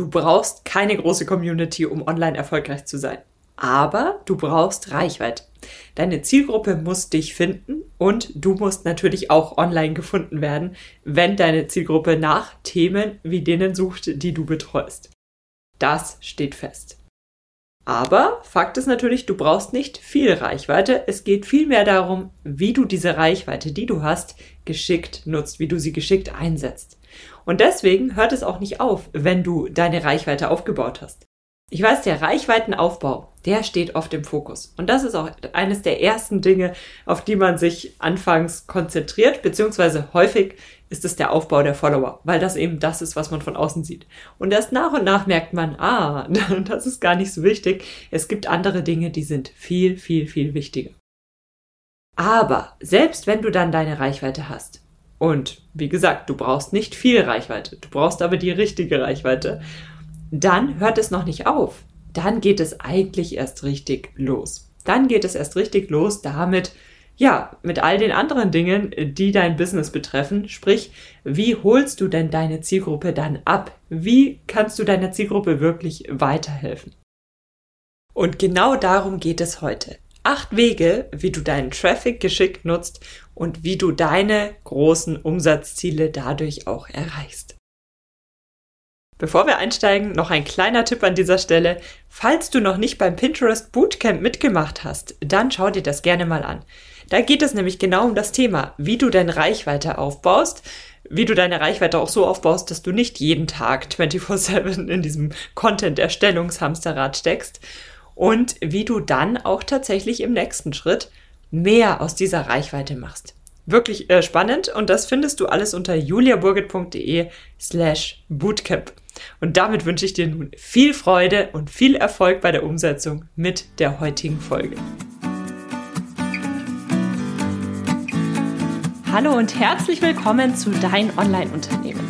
du brauchst keine große Community, um online erfolgreich zu sein. Aber du brauchst Reichweite. Deine Zielgruppe muss dich finden und du musst natürlich auch online gefunden werden, wenn deine Zielgruppe nach Themen wie denen sucht, die du betreust. Das steht fest. Aber Fakt ist natürlich, du brauchst nicht viel Reichweite. Es geht vielmehr darum, wie du diese Reichweite, die du hast, geschickt nutzt, wie du sie geschickt einsetzt. Und deswegen hört es auch nicht auf, wenn du deine Reichweite aufgebaut hast. Ich weiß, der Reichweitenaufbau, der steht oft im Fokus. Und das ist auch eines der ersten Dinge, auf die man sich anfangs konzentriert, beziehungsweise häufig ist es der Aufbau der Follower, weil das eben das ist, was man von außen sieht. Und erst nach und nach merkt man, ah, das ist gar nicht so wichtig. Es gibt andere Dinge, die sind viel, viel, viel wichtiger. Aber selbst wenn du dann deine Reichweite hast, und wie gesagt, du brauchst nicht viel Reichweite, du brauchst aber die richtige Reichweite, dann hört es noch nicht auf. Dann geht es eigentlich erst richtig los. Dann geht es erst richtig los damit, ja, mit all den anderen Dingen, die dein Business betreffen. Sprich, wie holst du denn deine Zielgruppe dann ab? Wie kannst du deiner Zielgruppe wirklich weiterhelfen? Und genau darum geht es heute. Acht Wege, wie du deinen Traffic geschickt nutzt und wie du deine großen Umsatzziele dadurch auch erreichst. Bevor wir einsteigen, noch ein kleiner Tipp an dieser Stelle. Falls du noch nicht beim Pinterest Bootcamp mitgemacht hast, dann schau dir das gerne mal an. Da geht es nämlich genau um das Thema, wie du deine Reichweite aufbaust, wie du deine Reichweite auch so aufbaust, dass du nicht jeden Tag 24/7 in diesem Content-Erstellungshamsterrad steckst und wie du dann auch tatsächlich im nächsten Schritt mehr aus dieser Reichweite machst wirklich äh, spannend und das findest du alles unter juliaburgit.de slash bootcamp. Und damit wünsche ich dir nun viel Freude und viel Erfolg bei der Umsetzung mit der heutigen Folge. Hallo und herzlich willkommen zu Dein Online-Unternehmen.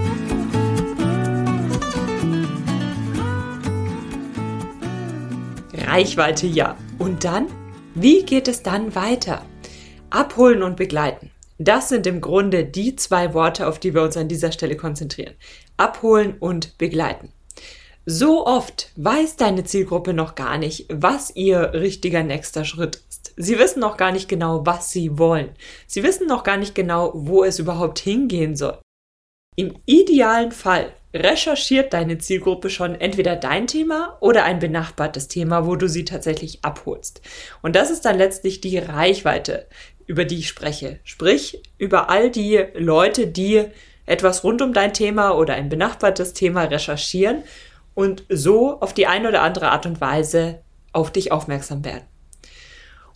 Reichweite ja. Und dann? Wie geht es dann weiter? Abholen und begleiten. Das sind im Grunde die zwei Worte, auf die wir uns an dieser Stelle konzentrieren. Abholen und begleiten. So oft weiß deine Zielgruppe noch gar nicht, was ihr richtiger nächster Schritt ist. Sie wissen noch gar nicht genau, was sie wollen. Sie wissen noch gar nicht genau, wo es überhaupt hingehen soll. Im idealen Fall recherchiert deine Zielgruppe schon entweder dein Thema oder ein benachbartes Thema, wo du sie tatsächlich abholst. Und das ist dann letztlich die Reichweite, über die ich spreche. Sprich, über all die Leute, die etwas rund um dein Thema oder ein benachbartes Thema recherchieren und so auf die eine oder andere Art und Weise auf dich aufmerksam werden.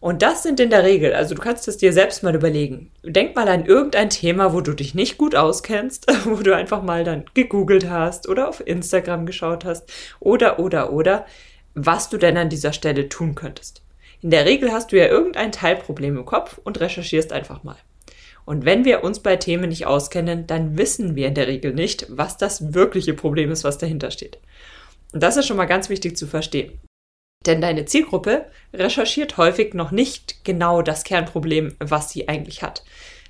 Und das sind in der Regel, also du kannst es dir selbst mal überlegen. Denk mal an irgendein Thema, wo du dich nicht gut auskennst, wo du einfach mal dann gegoogelt hast oder auf Instagram geschaut hast oder, oder, oder, was du denn an dieser Stelle tun könntest. In der Regel hast du ja irgendein Teilproblem im Kopf und recherchierst einfach mal. Und wenn wir uns bei Themen nicht auskennen, dann wissen wir in der Regel nicht, was das wirkliche Problem ist, was dahinter steht. Und das ist schon mal ganz wichtig zu verstehen. Denn deine Zielgruppe recherchiert häufig noch nicht genau das Kernproblem, was sie eigentlich hat.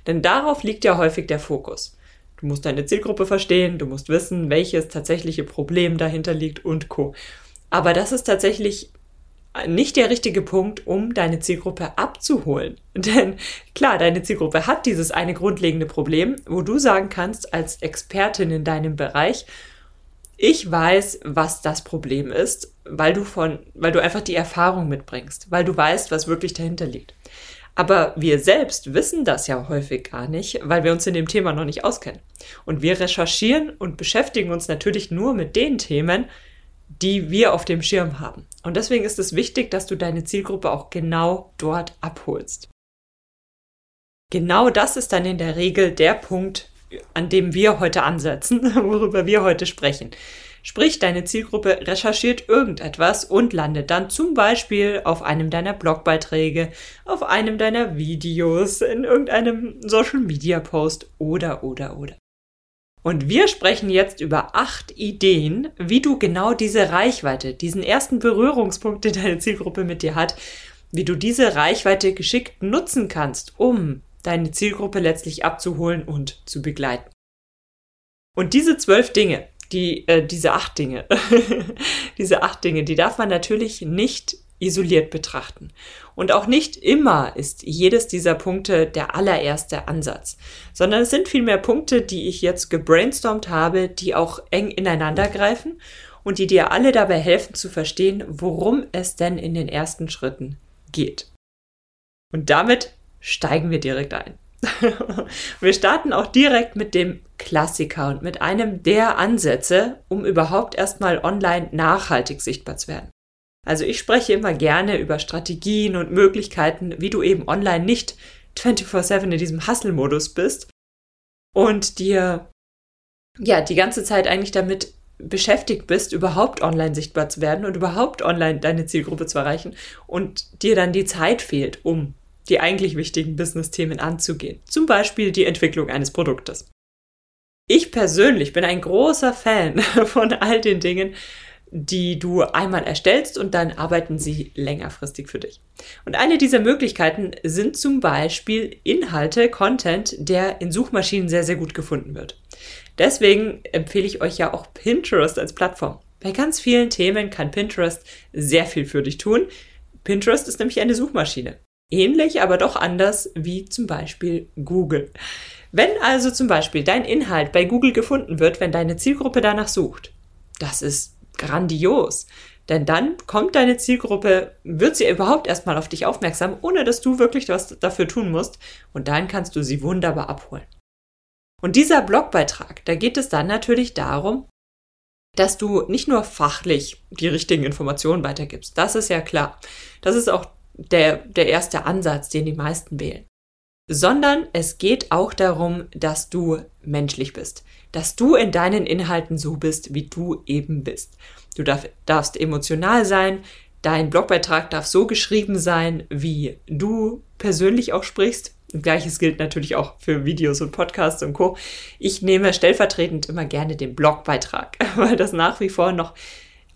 Denn darauf liegt ja häufig der Fokus. Du musst deine Zielgruppe verstehen, du musst wissen, welches tatsächliche Problem dahinter liegt und co. Aber das ist tatsächlich nicht der richtige Punkt, um deine Zielgruppe abzuholen. Denn klar, deine Zielgruppe hat dieses eine grundlegende Problem, wo du sagen kannst, als Expertin in deinem Bereich, ich weiß, was das Problem ist, weil du von, weil du einfach die Erfahrung mitbringst, weil du weißt, was wirklich dahinter liegt. Aber wir selbst wissen das ja häufig gar nicht, weil wir uns in dem Thema noch nicht auskennen. Und wir recherchieren und beschäftigen uns natürlich nur mit den Themen, die wir auf dem Schirm haben. Und deswegen ist es wichtig, dass du deine Zielgruppe auch genau dort abholst. Genau das ist dann in der Regel der Punkt, an dem wir heute ansetzen, worüber wir heute sprechen. Sprich, deine Zielgruppe recherchiert irgendetwas und landet dann zum Beispiel auf einem deiner Blogbeiträge, auf einem deiner Videos, in irgendeinem Social Media Post oder, oder, oder. Und wir sprechen jetzt über acht Ideen, wie du genau diese Reichweite, diesen ersten Berührungspunkt, den deine Zielgruppe mit dir hat, wie du diese Reichweite geschickt nutzen kannst, um deine Zielgruppe letztlich abzuholen und zu begleiten. Und diese zwölf Dinge, die, äh, diese acht Dinge, diese acht Dinge, die darf man natürlich nicht isoliert betrachten. Und auch nicht immer ist jedes dieser Punkte der allererste Ansatz, sondern es sind vielmehr Punkte, die ich jetzt gebrainstormt habe, die auch eng ineinander greifen und die dir alle dabei helfen zu verstehen, worum es denn in den ersten Schritten geht. Und damit steigen wir direkt ein. wir starten auch direkt mit dem Klassiker und mit einem der Ansätze, um überhaupt erstmal online nachhaltig sichtbar zu werden. Also ich spreche immer gerne über Strategien und Möglichkeiten, wie du eben online nicht 24/7 in diesem Hustle-Modus bist und dir ja die ganze Zeit eigentlich damit beschäftigt bist, überhaupt online sichtbar zu werden und überhaupt online deine Zielgruppe zu erreichen und dir dann die Zeit fehlt, um die eigentlich wichtigen Business-Themen anzugehen. Zum Beispiel die Entwicklung eines Produktes. Ich persönlich bin ein großer Fan von all den Dingen, die du einmal erstellst und dann arbeiten sie längerfristig für dich. Und eine dieser Möglichkeiten sind zum Beispiel Inhalte, Content, der in Suchmaschinen sehr, sehr gut gefunden wird. Deswegen empfehle ich euch ja auch Pinterest als Plattform. Bei ganz vielen Themen kann Pinterest sehr viel für dich tun. Pinterest ist nämlich eine Suchmaschine. Ähnlich, aber doch anders wie zum Beispiel Google. Wenn also zum Beispiel dein Inhalt bei Google gefunden wird, wenn deine Zielgruppe danach sucht, das ist grandios. Denn dann kommt deine Zielgruppe, wird sie überhaupt erstmal auf dich aufmerksam, ohne dass du wirklich was dafür tun musst. Und dann kannst du sie wunderbar abholen. Und dieser Blogbeitrag, da geht es dann natürlich darum, dass du nicht nur fachlich die richtigen Informationen weitergibst. Das ist ja klar. Das ist auch der, der erste Ansatz, den die meisten wählen. Sondern es geht auch darum, dass du menschlich bist dass du in deinen Inhalten so bist, wie du eben bist. Du darf, darfst emotional sein, dein Blogbeitrag darf so geschrieben sein, wie du persönlich auch sprichst. Gleiches gilt natürlich auch für Videos und Podcasts und Co. Ich nehme stellvertretend immer gerne den Blogbeitrag, weil das nach wie vor noch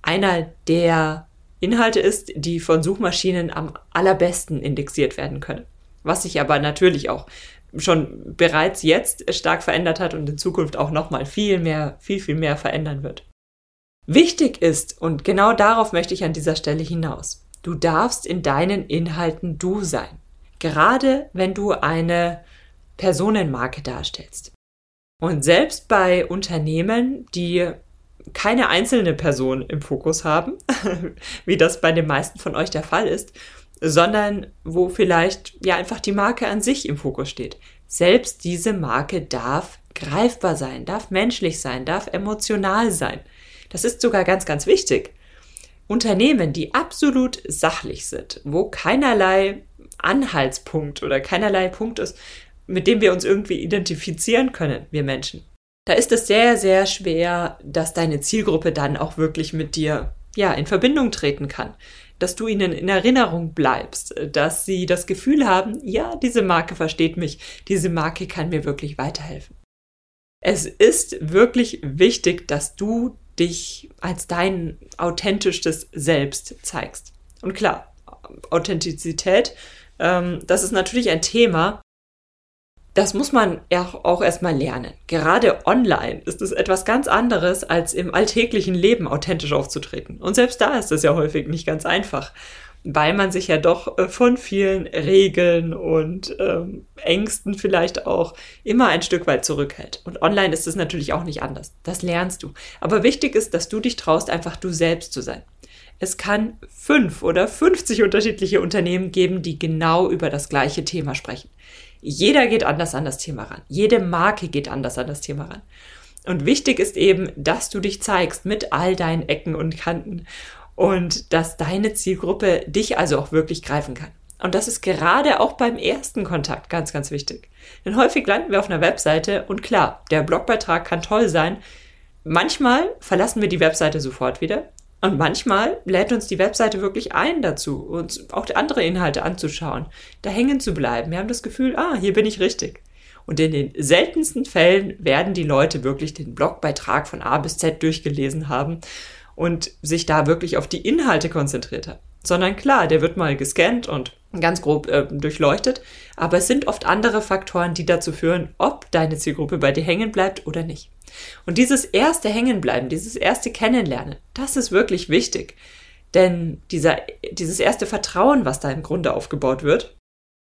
einer der Inhalte ist, die von Suchmaschinen am allerbesten indexiert werden können. Was sich aber natürlich auch schon bereits jetzt stark verändert hat und in Zukunft auch nochmal viel mehr, viel, viel mehr verändern wird. Wichtig ist, und genau darauf möchte ich an dieser Stelle hinaus, du darfst in deinen Inhalten du sein. Gerade wenn du eine Personenmarke darstellst. Und selbst bei Unternehmen, die keine einzelne Person im Fokus haben, wie das bei den meisten von euch der Fall ist, sondern wo vielleicht ja einfach die Marke an sich im Fokus steht. Selbst diese Marke darf greifbar sein, darf menschlich sein, darf emotional sein. Das ist sogar ganz, ganz wichtig. Unternehmen, die absolut sachlich sind, wo keinerlei Anhaltspunkt oder keinerlei Punkt ist, mit dem wir uns irgendwie identifizieren können, wir Menschen. Da ist es sehr, sehr schwer, dass deine Zielgruppe dann auch wirklich mit dir ja, in Verbindung treten kann dass du ihnen in Erinnerung bleibst, dass sie das Gefühl haben, ja, diese Marke versteht mich, diese Marke kann mir wirklich weiterhelfen. Es ist wirklich wichtig, dass du dich als dein authentisches Selbst zeigst. Und klar, Authentizität, ähm, das ist natürlich ein Thema, das muss man auch erstmal lernen. Gerade online ist es etwas ganz anderes, als im alltäglichen Leben authentisch aufzutreten. Und selbst da ist es ja häufig nicht ganz einfach, weil man sich ja doch äh, von vielen Regeln und ähm, Ängsten vielleicht auch immer ein Stück weit zurückhält. Und online ist es natürlich auch nicht anders. Das lernst du. Aber wichtig ist, dass du dich traust, einfach du selbst zu sein. Es kann fünf oder 50 unterschiedliche Unternehmen geben, die genau über das gleiche Thema sprechen. Jeder geht anders an das Thema ran. Jede Marke geht anders an das Thema ran. Und wichtig ist eben, dass du dich zeigst mit all deinen Ecken und Kanten und dass deine Zielgruppe dich also auch wirklich greifen kann. Und das ist gerade auch beim ersten Kontakt ganz, ganz wichtig. Denn häufig landen wir auf einer Webseite und klar, der Blogbeitrag kann toll sein, manchmal verlassen wir die Webseite sofort wieder und manchmal lädt uns die Webseite wirklich ein dazu, uns auch andere Inhalte anzuschauen, da hängen zu bleiben. Wir haben das Gefühl, ah, hier bin ich richtig. Und in den seltensten Fällen werden die Leute wirklich den Blogbeitrag von A bis Z durchgelesen haben und sich da wirklich auf die Inhalte konzentriert haben. Sondern klar, der wird mal gescannt und ganz grob äh, durchleuchtet, aber es sind oft andere Faktoren, die dazu führen, ob deine Zielgruppe bei dir hängen bleibt oder nicht. Und dieses erste Hängenbleiben, dieses erste Kennenlernen, das ist wirklich wichtig. Denn dieser, dieses erste Vertrauen, was da im Grunde aufgebaut wird,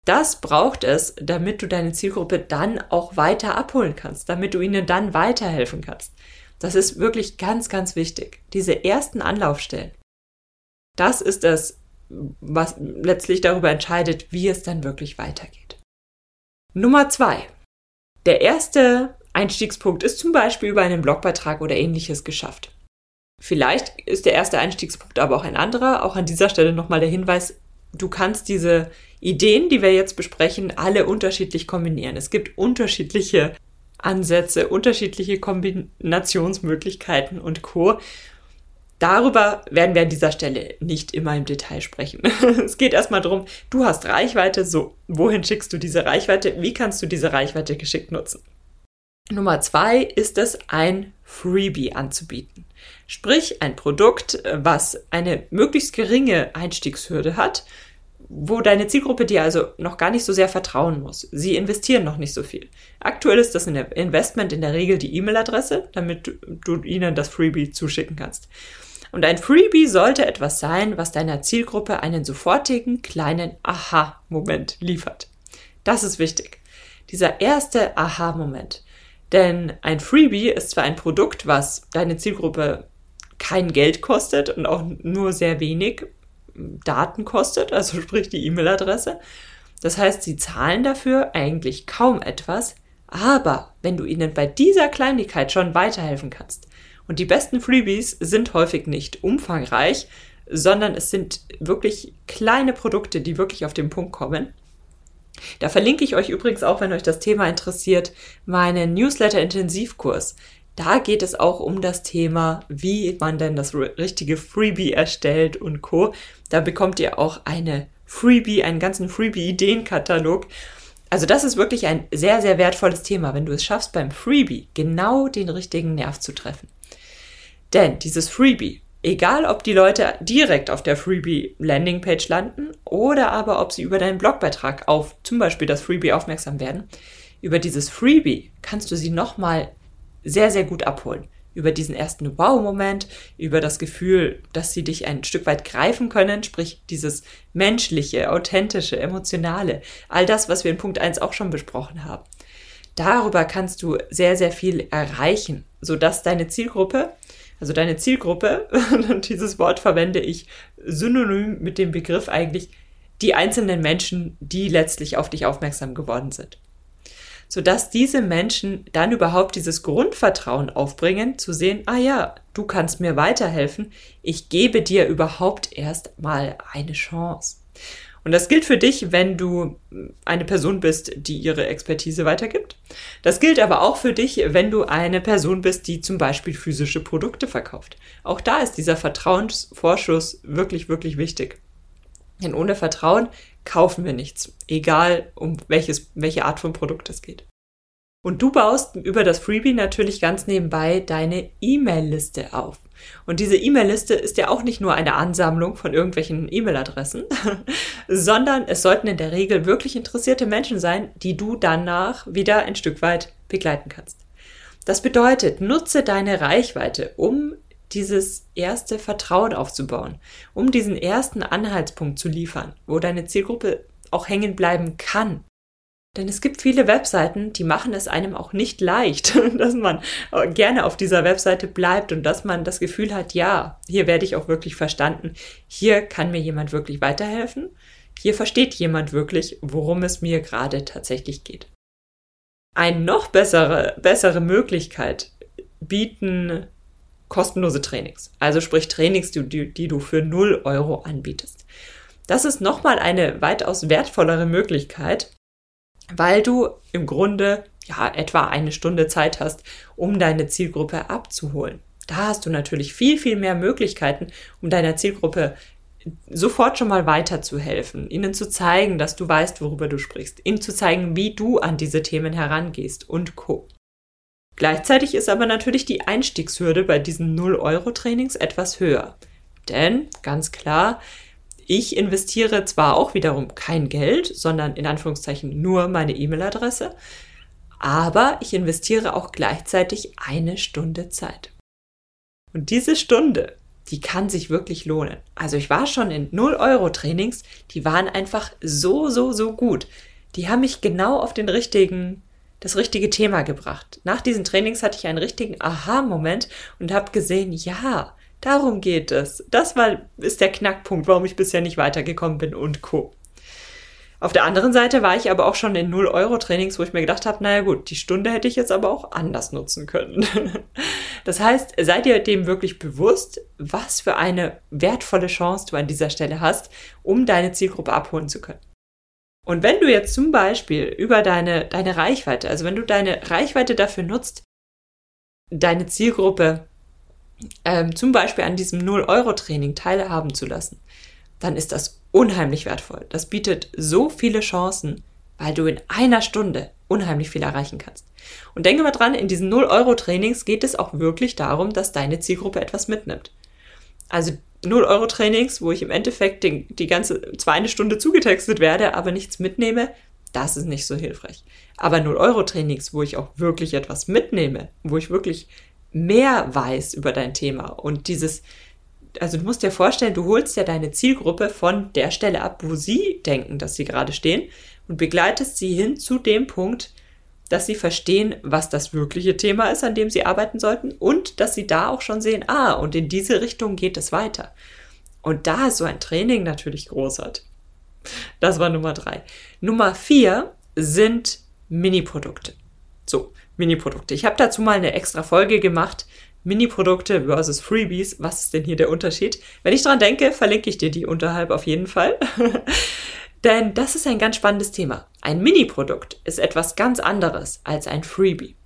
das braucht es, damit du deine Zielgruppe dann auch weiter abholen kannst, damit du ihnen dann weiterhelfen kannst. Das ist wirklich ganz, ganz wichtig. Diese ersten Anlaufstellen. Das ist es, was letztlich darüber entscheidet, wie es dann wirklich weitergeht. Nummer zwei. Der erste Einstiegspunkt ist zum Beispiel über einen Blogbeitrag oder ähnliches geschafft. Vielleicht ist der erste Einstiegspunkt aber auch ein anderer. Auch an dieser Stelle nochmal der Hinweis, du kannst diese Ideen, die wir jetzt besprechen, alle unterschiedlich kombinieren. Es gibt unterschiedliche Ansätze, unterschiedliche Kombinationsmöglichkeiten und Co. Darüber werden wir an dieser Stelle nicht immer im Detail sprechen. es geht erstmal darum, du hast Reichweite, so, wohin schickst du diese Reichweite? Wie kannst du diese Reichweite geschickt nutzen? Nummer zwei ist es, ein Freebie anzubieten. Sprich, ein Produkt, was eine möglichst geringe Einstiegshürde hat, wo deine Zielgruppe dir also noch gar nicht so sehr vertrauen muss. Sie investieren noch nicht so viel. Aktuell ist das Investment in der Regel die E-Mail-Adresse, damit du, ihnen das Freebie zuschicken kannst. Und ein Freebie sollte etwas sein, was deiner Zielgruppe einen sofortigen kleinen Aha-Moment liefert. Das ist wichtig. Dieser erste Aha-Moment. Denn ein Freebie ist zwar ein Produkt, was deine Zielgruppe kein Geld kostet und auch nur sehr wenig Daten kostet, also sprich die E-Mail-Adresse. Das heißt, sie zahlen dafür eigentlich kaum etwas, aber wenn du ihnen bei dieser Kleinigkeit schon weiterhelfen kannst, und die besten Freebies sind häufig nicht umfangreich, sondern es sind wirklich kleine Produkte, die wirklich auf den Punkt kommen, da verlinke ich euch übrigens auch, wenn euch das Thema interessiert, meinen Newsletter-Intensivkurs. Da geht es auch um das Thema, wie man denn das richtige Freebie erstellt und Co. Da bekommt ihr auch eine Freebie, einen ganzen Freebie-Ideenkatalog. Also das ist wirklich ein sehr, sehr wertvolles Thema, wenn du es schaffst, beim Freebie genau den richtigen Nerv zu treffen. Denn dieses Freebie Egal, ob die Leute direkt auf der Freebie Landingpage landen oder aber ob sie über deinen Blogbeitrag auf zum Beispiel das Freebie aufmerksam werden, über dieses Freebie kannst du sie nochmal sehr, sehr gut abholen. Über diesen ersten Wow-Moment, über das Gefühl, dass sie dich ein Stück weit greifen können, sprich dieses menschliche, authentische, emotionale, all das, was wir in Punkt 1 auch schon besprochen haben. Darüber kannst du sehr, sehr viel erreichen, sodass deine Zielgruppe also deine Zielgruppe, und dieses Wort verwende ich synonym mit dem Begriff eigentlich die einzelnen Menschen, die letztlich auf dich aufmerksam geworden sind. Sodass diese Menschen dann überhaupt dieses Grundvertrauen aufbringen, zu sehen, ah ja, du kannst mir weiterhelfen, ich gebe dir überhaupt erst mal eine Chance. Und das gilt für dich, wenn du eine Person bist, die ihre Expertise weitergibt. Das gilt aber auch für dich, wenn du eine Person bist, die zum Beispiel physische Produkte verkauft. Auch da ist dieser Vertrauensvorschuss wirklich, wirklich wichtig. Denn ohne Vertrauen kaufen wir nichts, egal um welches, welche Art von Produkt es geht. Und du baust über das Freebie natürlich ganz nebenbei deine E-Mail-Liste auf. Und diese E-Mail-Liste ist ja auch nicht nur eine Ansammlung von irgendwelchen E-Mail-Adressen, sondern es sollten in der Regel wirklich interessierte Menschen sein, die du danach wieder ein Stück weit begleiten kannst. Das bedeutet, nutze deine Reichweite, um dieses erste Vertrauen aufzubauen, um diesen ersten Anhaltspunkt zu liefern, wo deine Zielgruppe auch hängen bleiben kann. Denn es gibt viele Webseiten, die machen es einem auch nicht leicht, dass man gerne auf dieser Webseite bleibt und dass man das Gefühl hat, ja, hier werde ich auch wirklich verstanden, hier kann mir jemand wirklich weiterhelfen, hier versteht jemand wirklich, worum es mir gerade tatsächlich geht. Eine noch bessere, bessere Möglichkeit bieten kostenlose Trainings. Also sprich Trainings, die, die, du für 0 Euro anbietest. Das ist nochmal eine weitaus wertvollere Möglichkeit, weil du im Grunde ja, etwa eine Stunde Zeit hast, um deine Zielgruppe abzuholen. Da hast du natürlich viel, viel mehr Möglichkeiten, um deiner Zielgruppe sofort schon mal weiterzuhelfen, ihnen zu zeigen, dass du weißt, worüber du sprichst, ihnen zu zeigen, wie du an diese Themen herangehst und co. Gleichzeitig ist aber natürlich die Einstiegshürde bei diesen 0-Euro-Trainings etwas höher. Denn, ganz klar, ich investiere zwar auch wiederum kein Geld, sondern in Anführungszeichen nur meine E-Mail-Adresse, aber ich investiere auch gleichzeitig eine Stunde Zeit. Und diese Stunde, die kann sich wirklich lohnen. Also ich war schon in 0-Euro-Trainings, die waren einfach so, so, so gut. Die haben mich genau auf den richtigen, das richtige Thema gebracht. Nach diesen Trainings hatte ich einen richtigen Aha-Moment und habe gesehen, ja, darum geht es. Das war, ist der Knackpunkt, warum ich bisher nicht weitergekommen bin und Co. Auf der anderen Seite war ich aber auch schon in 0-Euro-Trainings, wo ich mir gedacht habe, naja gut, die Stunde hätte ich jetzt aber auch anders nutzen können. Das heißt, seid ihr dem wirklich bewusst, was für eine wertvolle Chance du an dieser Stelle hast, um deine Zielgruppe abholen zu können. Und wenn du jetzt zum Beispiel über deine, deine Reichweite, also wenn du deine Reichweite dafür nutzt, deine Zielgruppe ähm, zum Beispiel an diesem 0-Euro-Training teilhaben zu lassen, dann ist das unheimlich wertvoll. Das bietet so viele Chancen, weil du in einer Stunde unheimlich viel erreichen kannst. Und denke mal dran, in diesen 0-Euro-Trainings geht es auch wirklich darum, dass deine Zielgruppe etwas mitnimmt. Also 0-Euro-Trainings, wo ich im Endeffekt den, die ganze zwar eine Stunde zugetextet werde, aber nichts mitnehme, das ist nicht so hilfreich. Aber 0-Euro-Trainings, wo ich auch wirklich etwas mitnehme, wo ich wirklich mehr weiß über dein Thema und dieses also du musst dir vorstellen, du holst ja deine Zielgruppe von der Stelle ab, wo sie denken, dass sie gerade stehen und begleitest sie hin zu dem Punkt, dass sie verstehen, was das wirkliche Thema ist, an dem sie arbeiten sollten und dass sie da auch schon sehen, ah, und in diese Richtung geht es weiter. Und da ist so ein Training natürlich großartig. Das war Nummer drei. Nummer vier sind Mini-Produkte. So, Mini-Produkte. Ich habe dazu mal eine extra Folge gemacht, Mini-Produkte versus Freebies. Was ist denn hier der Unterschied? Wenn ich dran denke, verlinke ich dir die unterhalb auf jeden Fall. Denn das ist ein ganz spannendes Thema. Ein Mini-Produkt ist etwas ganz anderes als ein Freebie.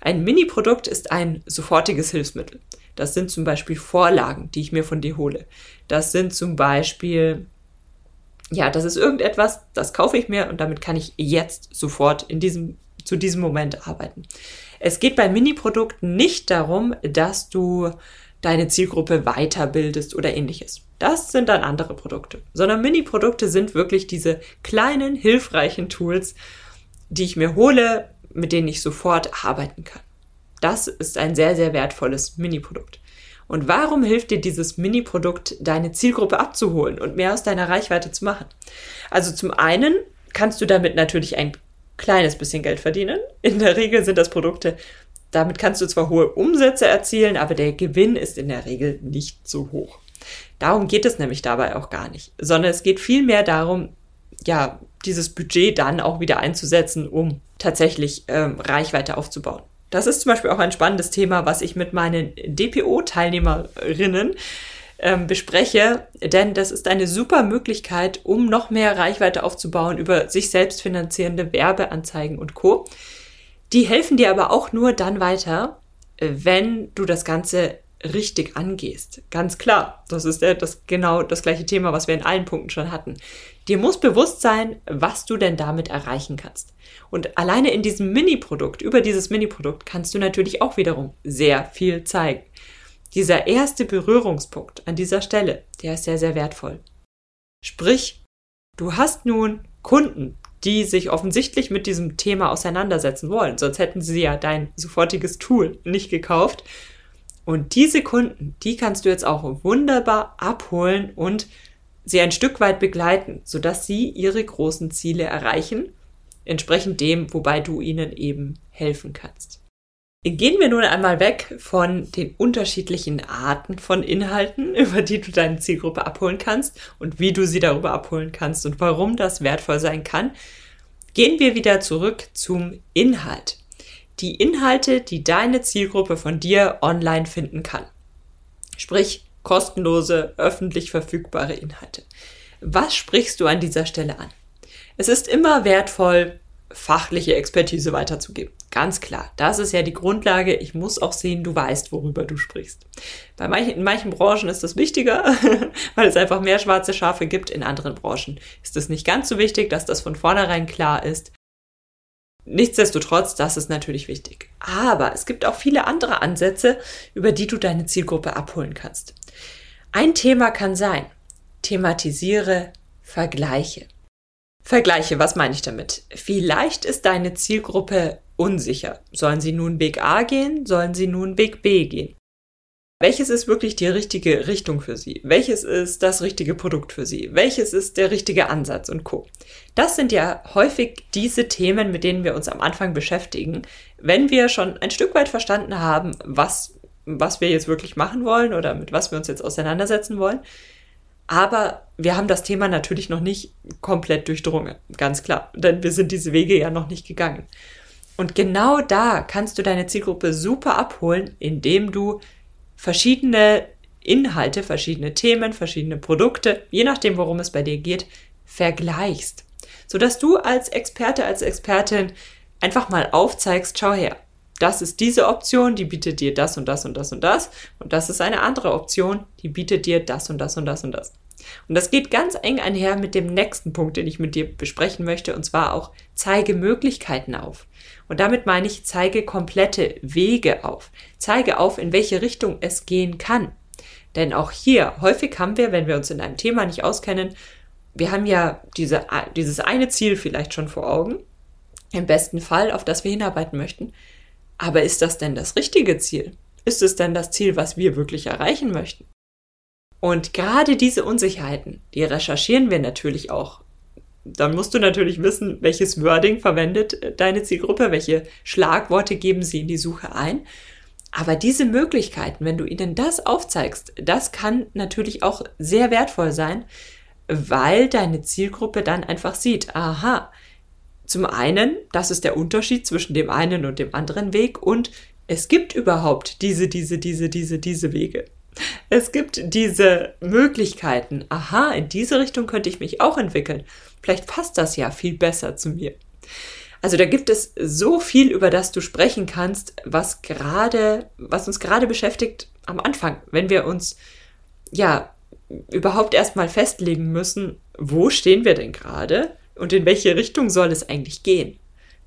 Ein Mini-Produkt ist ein sofortiges Hilfsmittel. Das sind zum Beispiel Vorlagen, die ich mir von dir hole. Das sind zum Beispiel, ja, das ist irgendetwas, das kaufe ich mir und damit kann ich jetzt sofort in diesem, zu diesem Moment arbeiten. Es geht bei Mini-Produkten nicht darum, dass du deine Zielgruppe weiterbildest oder ähnliches. Das sind dann andere Produkte. Sondern Mini-Produkte sind wirklich diese kleinen, hilfreichen Tools, die ich mir hole, mit denen ich sofort arbeiten kann. Das ist ein sehr, sehr wertvolles Mini-Produkt. Und warum hilft dir dieses Mini-Produkt, deine Zielgruppe abzuholen und mehr aus deiner Reichweite zu machen? Also zum einen kannst du damit natürlich ein kleines bisschen Geld verdienen. In der Regel sind das Produkte, damit kannst du zwar hohe Umsätze erzielen, aber der Gewinn ist in der Regel nicht so hoch. Darum geht es nämlich dabei auch gar nicht, sondern es geht vielmehr darum, ja, dieses Budget dann auch wieder einzusetzen, um tatsächlich ähm, Reichweite aufzubauen. Das ist zum Beispiel auch ein spannendes Thema, was ich mit meinen DPO-Teilnehmerinnen ähm, bespreche, denn das ist eine super Möglichkeit, um noch mehr Reichweite aufzubauen über sich selbst finanzierende Werbeanzeigen und Co. Die helfen dir aber auch nur dann weiter, wenn du das Ganze richtig angehst. Ganz klar, das ist das genau das gleiche Thema, was wir in allen Punkten schon hatten. Dir muss bewusst sein, was du denn damit erreichen kannst. Und alleine in diesem Mini-Produkt, über dieses Mini-Produkt kannst du natürlich auch wiederum sehr viel zeigen. Dieser erste Berührungspunkt an dieser Stelle, der ist sehr, sehr wertvoll. Sprich, du hast nun Kunden, die sich offensichtlich mit diesem Thema auseinandersetzen wollen, sonst hätten sie ja dein sofortiges Tool nicht gekauft. Und diese Kunden, die kannst du jetzt auch wunderbar abholen und sie ein Stück weit begleiten, sodass sie ihre großen Ziele erreichen, entsprechend dem, wobei du ihnen eben helfen kannst. Gehen wir nun einmal weg von den unterschiedlichen Arten von Inhalten, über die du deine Zielgruppe abholen kannst und wie du sie darüber abholen kannst und warum das wertvoll sein kann. Gehen wir wieder zurück zum Inhalt. Die Inhalte, die deine Zielgruppe von dir online finden kann. Sprich, kostenlose, öffentlich verfügbare Inhalte. Was sprichst du an dieser Stelle an? Es ist immer wertvoll, fachliche Expertise weiterzugeben. Ganz klar. Das ist ja die Grundlage. Ich muss auch sehen, du weißt, worüber du sprichst. Bei manchen, in manchen Branchen ist das wichtiger, weil es einfach mehr schwarze Schafe gibt. In anderen Branchen ist es nicht ganz so wichtig, dass das von vornherein klar ist. Nichtsdestotrotz, das ist natürlich wichtig. Aber es gibt auch viele andere Ansätze, über die du deine Zielgruppe abholen kannst. Ein Thema kann sein, thematisiere Vergleiche. Vergleiche, was meine ich damit? Vielleicht ist deine Zielgruppe unsicher. Sollen sie nun Weg A gehen? Sollen sie nun Weg B gehen? Welches ist wirklich die richtige Richtung für Sie? Welches ist das richtige Produkt für Sie? Welches ist der richtige Ansatz und Co. Das sind ja häufig diese Themen, mit denen wir uns am Anfang beschäftigen, wenn wir schon ein Stück weit verstanden haben, was, was wir jetzt wirklich machen wollen oder mit was wir uns jetzt auseinandersetzen wollen. Aber wir haben das Thema natürlich noch nicht komplett durchdrungen, ganz klar, denn wir sind diese Wege ja noch nicht gegangen. Und genau da kannst du deine Zielgruppe super abholen, indem du verschiedene Inhalte, verschiedene Themen, verschiedene Produkte, je nachdem, worum es bei dir geht, vergleichst. Sodass du als Experte, als Expertin einfach mal aufzeigst, schau her, das ist diese Option, die bietet dir das und das und das und das. Und das ist eine andere Option, die bietet dir das und das und das und das. Und das geht ganz eng einher mit dem nächsten Punkt, den ich mit dir besprechen möchte, und zwar auch zeige Möglichkeiten auf. Und damit meine ich, zeige komplette Wege auf. Zeige auf, in welche Richtung es gehen kann. Denn auch hier, häufig haben wir, wenn wir uns in einem Thema nicht auskennen, wir haben ja diese, dieses eine Ziel vielleicht schon vor Augen, im besten Fall, auf das wir hinarbeiten möchten. Aber ist das denn das richtige Ziel? Ist es denn das Ziel, was wir wirklich erreichen möchten? Und gerade diese Unsicherheiten, die recherchieren wir natürlich auch dann musst du natürlich wissen, welches Wording verwendet äh, deine Zielgruppe, welche Schlagworte geben sie in die Suche ein. Aber diese Möglichkeiten, wenn du ihnen das aufzeigst, das kann natürlich auch sehr wertvoll sein, weil deine Zielgruppe dann einfach sieht, aha, zum einen, das ist der Unterschied zwischen dem einen und dem anderen Weg und es gibt überhaupt diese, diese, diese, diese, diese Wege. Es gibt diese Möglichkeiten. Aha, in diese Richtung könnte ich mich auch entwickeln. Vielleicht passt das ja viel besser zu mir. Also da gibt es so viel, über das du sprechen kannst, was gerade, was uns gerade beschäftigt am Anfang, wenn wir uns ja überhaupt erstmal festlegen müssen, wo stehen wir denn gerade und in welche Richtung soll es eigentlich gehen?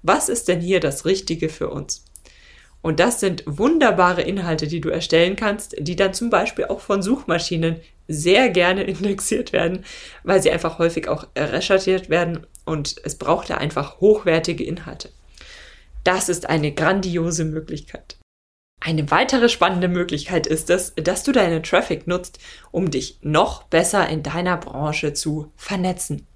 Was ist denn hier das Richtige für uns? Und das sind wunderbare Inhalte, die du erstellen kannst, die dann zum Beispiel auch von Suchmaschinen sehr gerne indexiert werden, weil sie einfach häufig auch recherchiert werden und es braucht da einfach hochwertige Inhalte. Das ist eine grandiose Möglichkeit. Eine weitere spannende Möglichkeit ist es, dass du deinen Traffic nutzt, um dich noch besser in deiner Branche zu vernetzen.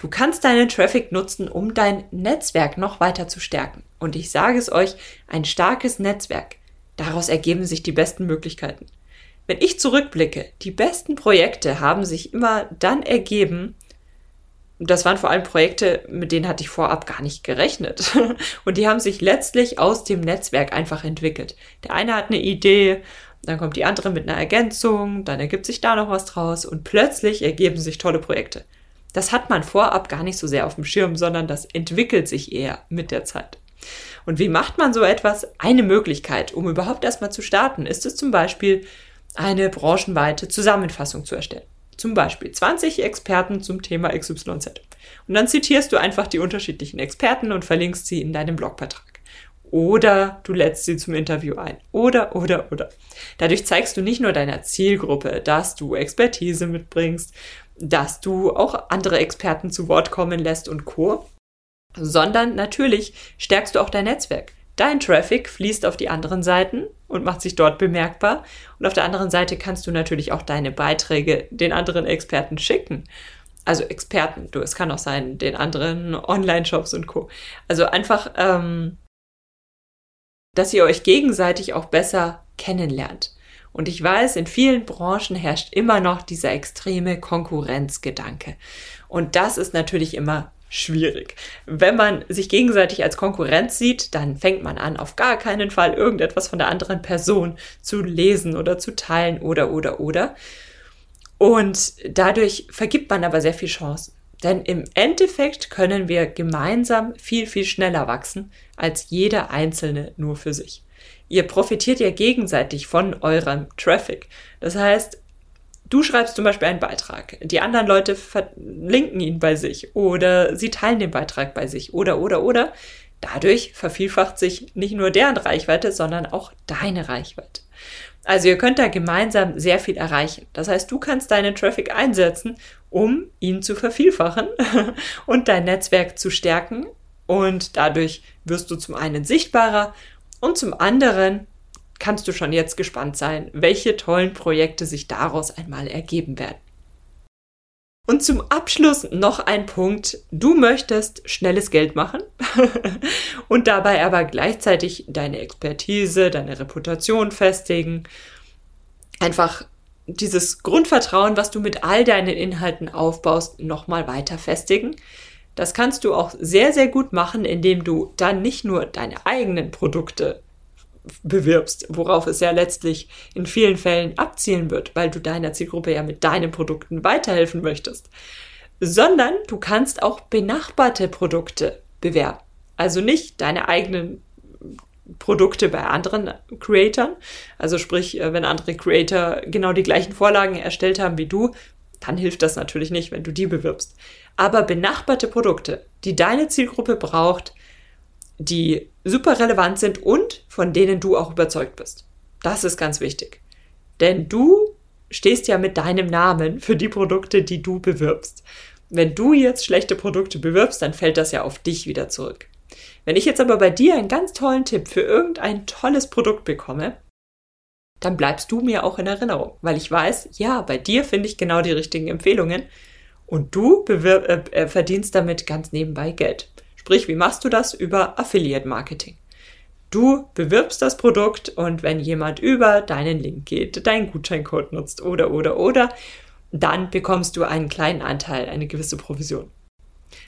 Du kannst deinen Traffic nutzen, um dein Netzwerk noch weiter zu stärken. Und ich sage es euch, ein starkes Netzwerk. Daraus ergeben sich die besten Möglichkeiten. Wenn ich zurückblicke, die besten Projekte haben sich immer dann ergeben, das waren vor allem Projekte, mit denen hatte ich vorab gar nicht gerechnet. Und die haben sich letztlich aus dem Netzwerk einfach entwickelt. Der eine hat eine Idee, dann kommt die andere mit einer Ergänzung, dann ergibt sich da noch was draus und plötzlich ergeben sich tolle Projekte. Das hat man vorab gar nicht so sehr auf dem Schirm, sondern das entwickelt sich eher mit der Zeit. Und wie macht man so etwas? Eine Möglichkeit, um überhaupt erstmal zu starten, ist es zum Beispiel, eine branchenweite Zusammenfassung zu erstellen. Zum Beispiel 20 Experten zum Thema XYZ. Und dann zitierst du einfach die unterschiedlichen Experten und verlinkst sie in deinem Blogbeitrag. Oder du lädst sie zum Interview ein. Oder, oder, oder. Dadurch zeigst du nicht nur deiner Zielgruppe, dass du Expertise mitbringst, dass du auch andere Experten zu Wort kommen lässt und Co., sondern natürlich stärkst du auch dein Netzwerk. Dein Traffic fließt auf die anderen Seiten und macht sich dort bemerkbar. Und auf der anderen Seite kannst du natürlich auch deine Beiträge den anderen Experten schicken. Also Experten, du, es kann auch sein, den anderen Online-Shops und Co. Also einfach, ähm, dass ihr euch gegenseitig auch besser kennenlernt. Und ich weiß, in vielen Branchen herrscht immer noch dieser extreme Konkurrenzgedanke. Und das ist natürlich immer schwierig. Wenn man sich gegenseitig als Konkurrenz sieht, dann fängt man an, auf gar keinen Fall irgendetwas von der anderen Person zu lesen oder zu teilen oder oder oder. Und dadurch vergibt man aber sehr viel Chancen. Denn im Endeffekt können wir gemeinsam viel, viel schneller wachsen als jeder Einzelne nur für sich. Ihr profitiert ja gegenseitig von eurem Traffic. Das heißt, du schreibst zum Beispiel einen Beitrag, die anderen Leute verlinken ihn bei sich oder sie teilen den Beitrag bei sich oder, oder, oder. Dadurch vervielfacht sich nicht nur deren Reichweite, sondern auch deine Reichweite. Also ihr könnt da gemeinsam sehr viel erreichen. Das heißt, du kannst deinen Traffic einsetzen, um ihn zu vervielfachen und dein Netzwerk zu stärken. Und dadurch wirst du zum einen sichtbarer und zum anderen kannst du schon jetzt gespannt sein, welche tollen Projekte sich daraus einmal ergeben werden. Und zum Abschluss noch ein Punkt. Du möchtest schnelles Geld machen und dabei aber gleichzeitig deine Expertise, deine Reputation festigen. Einfach dieses Grundvertrauen, was du mit all deinen Inhalten aufbaust, nochmal weiter festigen. Das kannst du auch sehr, sehr gut machen, indem du dann nicht nur deine eigenen Produkte bewirbst, worauf es ja letztlich in vielen Fällen abzielen wird, weil du deiner Zielgruppe ja mit deinen Produkten weiterhelfen möchtest, sondern du kannst auch benachbarte Produkte bewerben. Also nicht deine eigenen Produkte bei anderen Creatoren. Also sprich, äh, wenn andere Creator genau die gleichen Vorlagen erstellt haben wie du, dann hilft das natürlich nicht, wenn du die bewirbst. Aber benachbarte Produkte, die deine Zielgruppe braucht, die super relevant sind und von denen du auch überzeugt bist. Das ist ganz wichtig. Denn du stehst ja mit deinem Namen für die Produkte, die du bewirbst. Wenn du jetzt schlechte Produkte bewirbst, dann fällt das ja auf dich wieder zurück. Wenn ich jetzt aber bei dir einen ganz tollen Tipp für irgendein tolles Produkt bekomme, dann bleibst du mir auch in Erinnerung, weil ich weiß, ja, bei dir finde ich genau die richtigen Empfehlungen und du äh, äh, verdienst damit ganz nebenbei Geld. Sprich, wie machst du das? Über Affiliate Marketing. Du bewirbst das Produkt und wenn jemand über deinen Link geht, deinen Gutscheincode nutzt oder oder oder, dann bekommst du einen kleinen Anteil, eine gewisse Provision.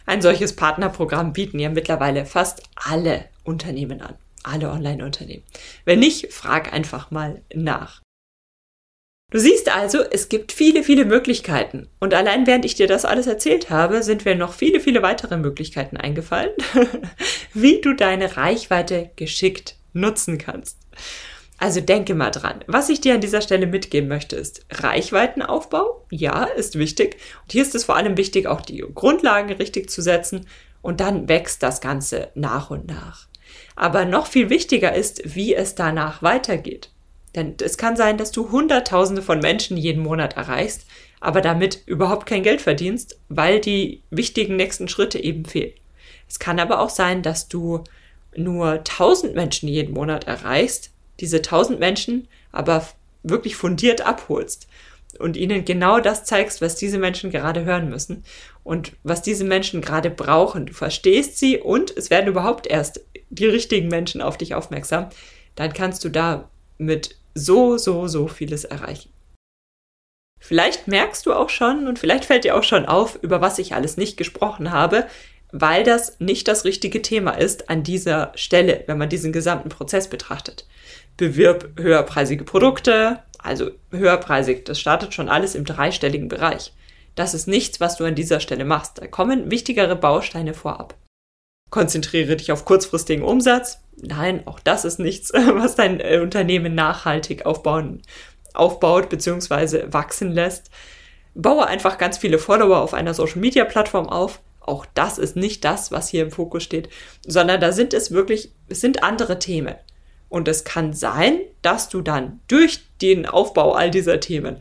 Ein solches Partnerprogramm bieten ja mittlerweile fast alle Unternehmen an. Alle Online-Unternehmen. Wenn nicht, frag einfach mal nach. Du siehst also, es gibt viele, viele Möglichkeiten. Und allein während ich dir das alles erzählt habe, sind mir noch viele, viele weitere Möglichkeiten eingefallen, wie du deine Reichweite geschickt nutzen kannst. Also denke mal dran. Was ich dir an dieser Stelle mitgeben möchte, ist Reichweitenaufbau. Ja, ist wichtig. Und hier ist es vor allem wichtig, auch die Grundlagen richtig zu setzen. Und dann wächst das Ganze nach und nach. Aber noch viel wichtiger ist, wie es danach weitergeht. Denn es kann sein, dass du Hunderttausende von Menschen jeden Monat erreichst, aber damit überhaupt kein Geld verdienst, weil die wichtigen nächsten Schritte eben fehlen. Es kann aber auch sein, dass du nur tausend Menschen jeden Monat erreichst, diese tausend Menschen aber wirklich fundiert abholst und ihnen genau das zeigst, was diese Menschen gerade hören müssen und was diese Menschen gerade brauchen. Du verstehst sie und es werden überhaupt erst die richtigen Menschen auf dich aufmerksam. Dann kannst du da mit so, so, so vieles erreichen. Vielleicht merkst du auch schon und vielleicht fällt dir auch schon auf, über was ich alles nicht gesprochen habe, weil das nicht das richtige Thema ist an dieser Stelle, wenn man diesen gesamten Prozess betrachtet. Bewirb höherpreisige Produkte, also höherpreisig, das startet schon alles im dreistelligen Bereich. Das ist nichts, was du an dieser Stelle machst. Da kommen wichtigere Bausteine vorab. Konzentriere dich auf kurzfristigen Umsatz. Nein, auch das ist nichts, was dein äh, Unternehmen nachhaltig aufbauen, aufbaut bzw. wachsen lässt. Baue einfach ganz viele Follower auf einer Social Media Plattform auf. Auch das ist nicht das, was hier im Fokus steht, sondern da sind es wirklich, es sind andere Themen. Und es kann sein, dass du dann durch den Aufbau all dieser Themen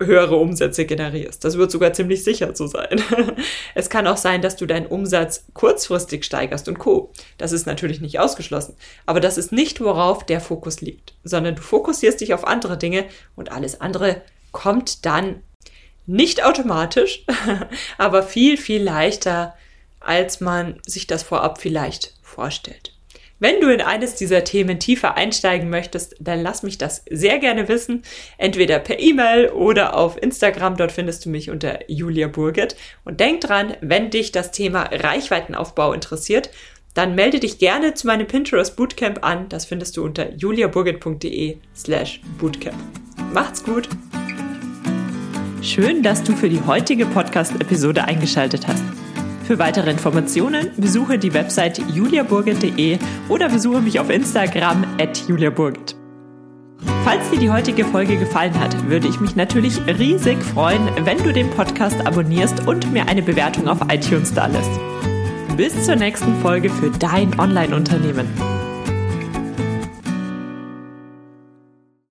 höhere Umsätze generierst. Das wird sogar ziemlich sicher so sein. es kann auch sein, dass du deinen Umsatz kurzfristig steigerst und co. Das ist natürlich nicht ausgeschlossen. Aber das ist nicht, worauf der Fokus liegt, sondern du fokussierst dich auf andere Dinge und alles andere kommt dann nicht automatisch, aber viel, viel leichter, als man sich das vorab vielleicht vorstellt. Wenn du in eines dieser Themen tiefer einsteigen möchtest, dann lass mich das sehr gerne wissen. Entweder per E-Mail oder auf Instagram. Dort findest du mich unter Julia Burget. Und denk dran, wenn dich das Thema Reichweitenaufbau interessiert, dann melde dich gerne zu meinem Pinterest Bootcamp an. Das findest du unter juliaburget.de slash bootcamp. Macht's gut! Schön, dass du für die heutige Podcast-Episode eingeschaltet hast. Für weitere Informationen besuche die Website juliaburgit.de oder besuche mich auf Instagram at juliaburgit. Falls dir die heutige Folge gefallen hat, würde ich mich natürlich riesig freuen, wenn du den Podcast abonnierst und mir eine Bewertung auf iTunes da lässt. Bis zur nächsten Folge für dein Online-Unternehmen.